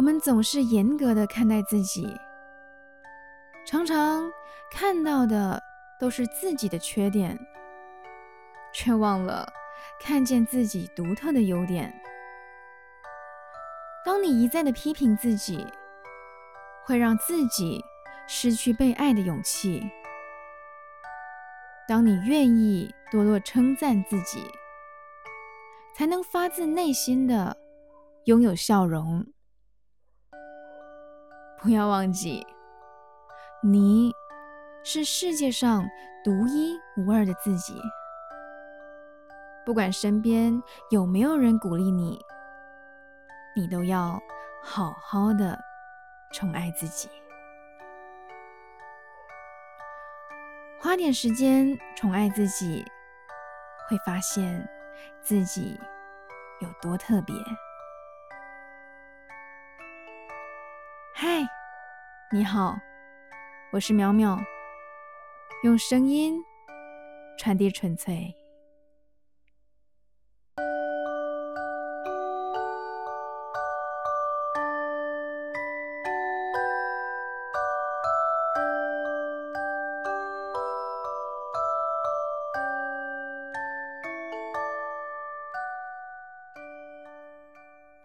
我们总是严格的看待自己，常常看到的都是自己的缺点，却忘了看见自己独特的优点。当你一再的批评自己，会让自己失去被爱的勇气；当你愿意多多称赞自己，才能发自内心的拥有笑容。不要忘记，你是世界上独一无二的自己。不管身边有没有人鼓励你，你都要好好的宠爱自己，花点时间宠爱自己，会发现自己有多特别。嗨，你好，我是淼淼，用声音传递纯粹。